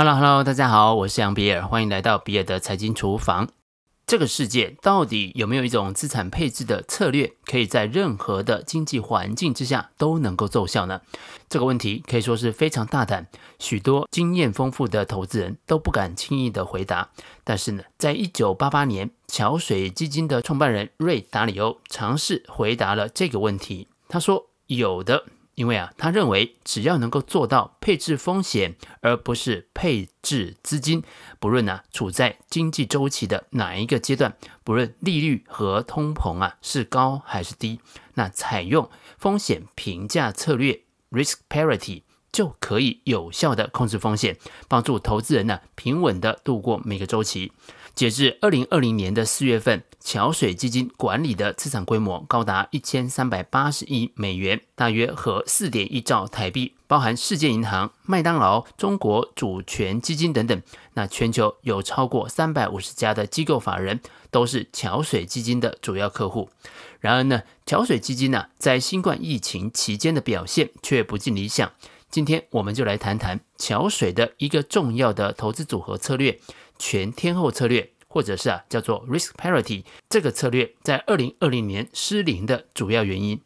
Hello，Hello，大家好，我是杨比尔，欢迎来到比尔的财经厨房。这个世界到底有没有一种资产配置的策略，可以在任何的经济环境之下都能够奏效呢？这个问题可以说是非常大胆，许多经验丰富的投资人都不敢轻易的回答。但是呢，在一九八八年，桥水基金的创办人瑞达里欧尝试回答了这个问题。他说：“有的。”因为啊，他认为只要能够做到配置风险，而不是配置资金，不论啊处在经济周期的哪一个阶段，不论利率和通膨啊是高还是低，那采用风险评价策略 （risk parity） 就可以有效地控制风险，帮助投资人呢平稳地度过每个周期。截至二零二零年的四月份，桥水基金管理的资产规模高达一千三百八十亿美元，大约合四点一兆台币，包含世界银行、麦当劳、中国主权基金等等。那全球有超过三百五十家的机构法人都是桥水基金的主要客户。然而呢，桥水基金呢、在新冠疫情期间的表现却不尽理想。今天我们就来谈谈桥水的一个重要的投资组合策略。全天候策略，或者是啊叫做 risk parity，这个策略在二零二零年失灵的主要原因。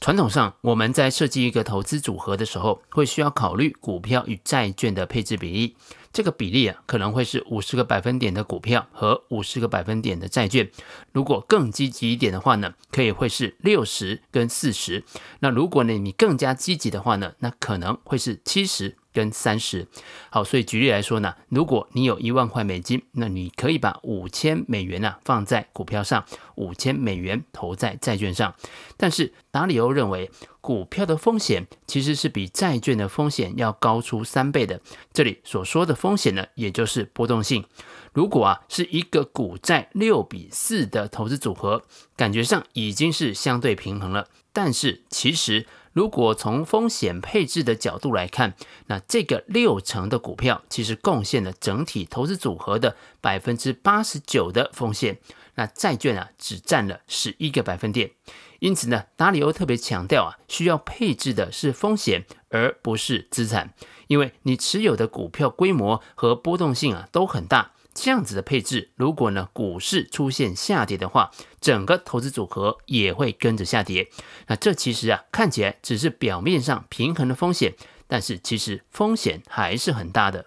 传统上，我们在设计一个投资组合的时候，会需要考虑股票与债券的配置比例。这个比例啊，可能会是五十个百分点的股票和五十个百分点的债券。如果更积极一点的话呢，可以会是六十跟四十。那如果呢，你更加积极的话呢，那可能会是七十。跟三十，好，所以举例来说呢，如果你有一万块美金，那你可以把五千美元呢、啊、放在股票上，五千美元投在债券上。但是达里欧认为，股票的风险其实是比债券的风险要高出三倍的。这里所说的风险呢，也就是波动性。如果啊是一个股债六比四的投资组合，感觉上已经是相对平衡了，但是其实。如果从风险配置的角度来看，那这个六成的股票其实贡献了整体投资组合的百分之八十九的风险，那债券啊只占了十一个百分点。因此呢，达里欧特别强调啊，需要配置的是风险，而不是资产，因为你持有的股票规模和波动性啊都很大。这样子的配置，如果呢股市出现下跌的话，整个投资组合也会跟着下跌。那这其实啊看起来只是表面上平衡的风险，但是其实风险还是很大的。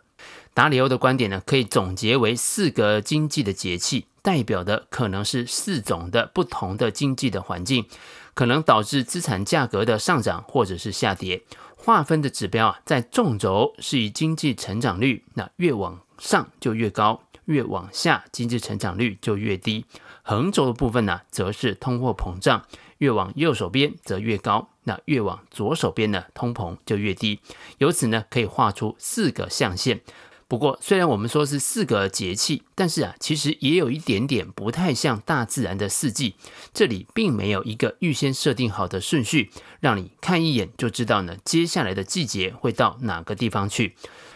达里欧的观点呢，可以总结为四个经济的节气，代表的可能是四种的不同的经济的环境，可能导致资产价格的上涨或者是下跌。划分的指标啊，在纵轴是以经济成长率，那越往上就越高。越往下，经济成长率就越低。横轴的部分呢，则是通货膨胀，越往右手边则越高。那越往左手边呢，通膨就越低。由此呢，可以画出四个象限。不过，虽然我们说是四个节气，但是啊，其实也有一点点不太像大自然的四季。这里并没有一个预先设定好的顺序，让你看一眼就知道呢，接下来的季节会到哪个地方去。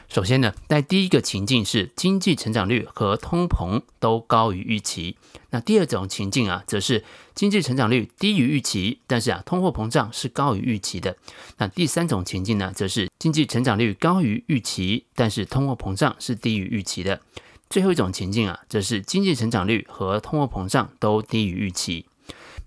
首先呢，在第一个情境是经济成长率和通膨都高于预期。那第二种情境啊，则是经济成长率低于预期，但是啊，通货膨胀是高于预期的。那第三种情境呢，则是经济成长率高于预期，但是通货膨胀是低于预期的。最后一种情境啊，则是经济成长率和通货膨胀都低于预期。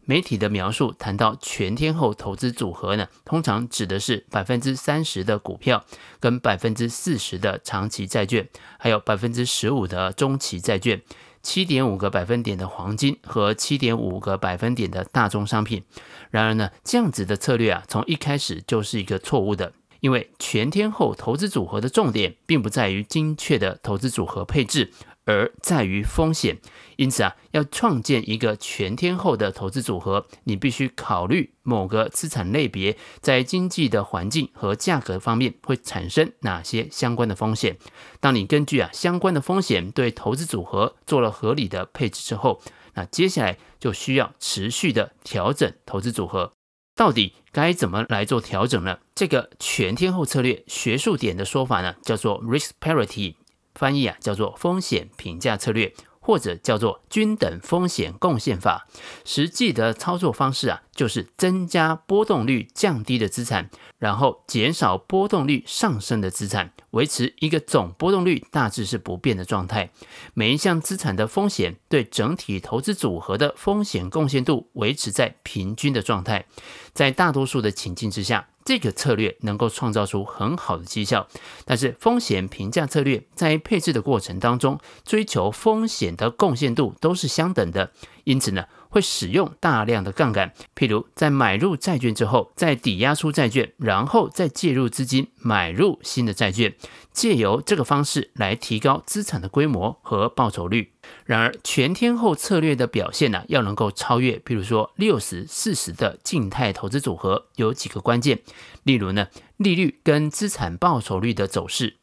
媒体的描述谈到全天候投资组合呢，通常指的是百分之三十的股票，跟百分之四十的长期债券，还有百分之十五的中期债券，七点五个百分点的黄金和七点五个百分点的大宗商品。然而呢，这样子的策略啊，从一开始就是一个错误的，因为全天候投资组合的重点并不在于精确的投资组合配置。而在于风险，因此啊，要创建一个全天候的投资组合，你必须考虑某个资产类别在经济的环境和价格方面会产生哪些相关的风险。当你根据啊相关的风险对投资组合做了合理的配置之后，那接下来就需要持续的调整投资组合。到底该怎么来做调整呢？这个全天候策略学术点的说法呢，叫做 risk parity。翻译啊，叫做风险评价策略，或者叫做均等风险贡献法。实际的操作方式啊，就是增加波动率降低的资产，然后减少波动率上升的资产，维持一个总波动率大致是不变的状态。每一项资产的风险对整体投资组合的风险贡献度维持在平均的状态。在大多数的情境之下，这个策略能够创造出很好的绩效，但是风险评价策略在配置的过程当中，追求风险的贡献度都是相等的，因此呢，会使用大量的杠杆，譬如在买入债券之后，再抵押出债券，然后再借入资金买入新的债券，借由这个方式来提高资产的规模和报酬率。然而，全天候策略的表现呢、要能够超越，譬如说六十四十的静态投资组合，有几个关键，例如呢，利率跟资产报酬率的走势。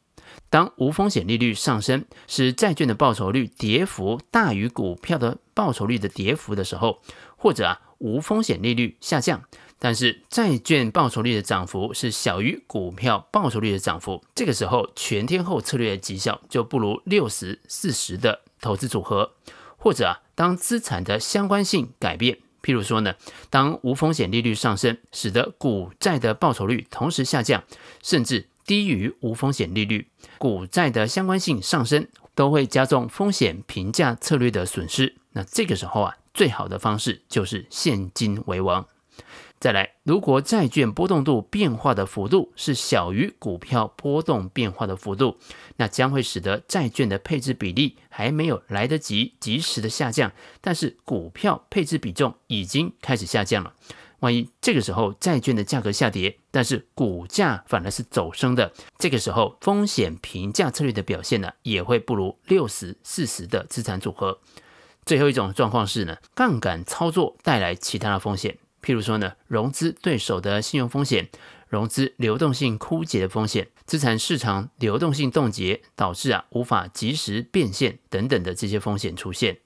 当无风险利率上升，使债券的报酬率跌幅大于股票的报酬率的跌幅的时候，或者啊无风险利率下降，但是债券报酬率的涨幅是小于股票报酬率的涨幅，这个时候全天候策略的绩效就不如六十四十的投资组合。或者啊，当资产的相关性改变，譬如说呢，当无风险利率上升，使得股债的报酬率同时下降，甚至。低于无风险利率，股债的相关性上升，都会加重风险评价策略的损失。那这个时候啊，最好的方式就是现金为王。再来，如果债券波动度变化的幅度是小于股票波动变化的幅度，那将会使得债券的配置比例还没有来得及及时的下降，但是股票配置比重已经开始下降了。万一这个时候债券的价格下跌，但是股价反而是走升的，这个时候风险评价策略的表现呢，也会不如六十四十的资产组合。最后一种状况是呢，杠杆操作带来其他的风险，譬如说呢，融资对手的信用风险、融资流动性枯竭的风险、资产市场流动性冻结导致啊无法及时变现等等的这些风险出现。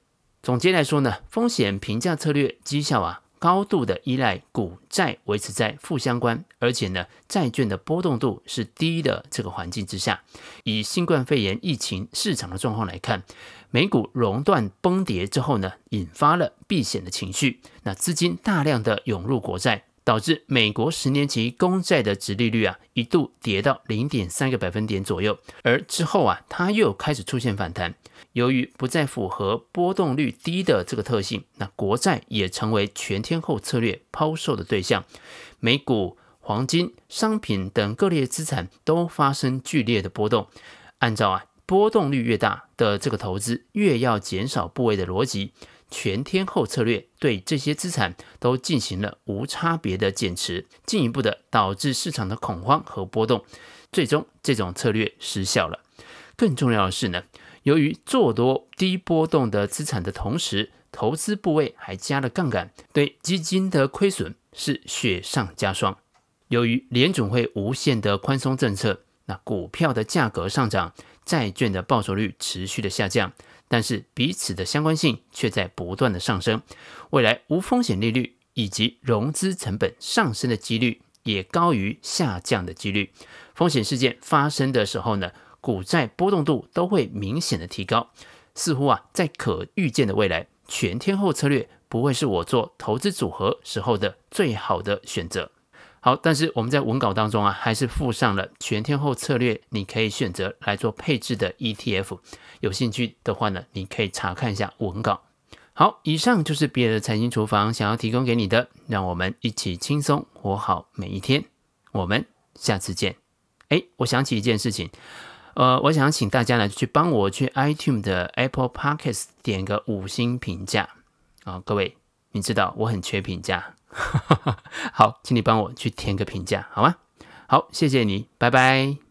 总结来说呢，风险评价策略绩效啊。高度的依赖股债维持在负相关，而且呢，债券的波动度是低的这个环境之下，以新冠肺炎疫情市场的状况来看，美股熔断崩跌之后呢，引发了避险的情绪，那资金大量的涌入国债。导致美国十年期公债的殖利率啊一度跌到零点三个百分点左右，而之后啊它又开始出现反弹。由于不再符合波动率低的这个特性，那国债也成为全天候策略抛售的对象。美股、黄金、商品等各类资产都发生剧烈的波动。按照啊波动率越大的这个投资越要减少部位的逻辑。全天候策略对这些资产都进行了无差别的减持，进一步的导致市场的恐慌和波动，最终这种策略失效了。更重要的是呢，由于做多低波动的资产的同时，投资部位还加了杠杆，对基金的亏损是雪上加霜。由于联总会无限的宽松政策，那股票的价格上涨，债券的报酬率持续的下降。但是彼此的相关性却在不断的上升，未来无风险利率以及融资成本上升的几率也高于下降的几率。风险事件发生的时候呢，股债波动度都会明显的提高。似乎啊，在可预见的未来，全天候策略不会是我做投资组合时候的最好的选择。好，但是我们在文稿当中啊，还是附上了全天候策略，你可以选择来做配置的 ETF。有兴趣的话呢，你可以查看一下文稿。好，以上就是比尔的财经厨房想要提供给你的，让我们一起轻松活好每一天。我们下次见。哎，我想起一件事情，呃，我想请大家呢去帮我去 iTunes 的 Apple Podcast 点个五星评价啊，各位，你知道我很缺评价。好，请你帮我去填个评价，好吗？好，谢谢你，拜拜。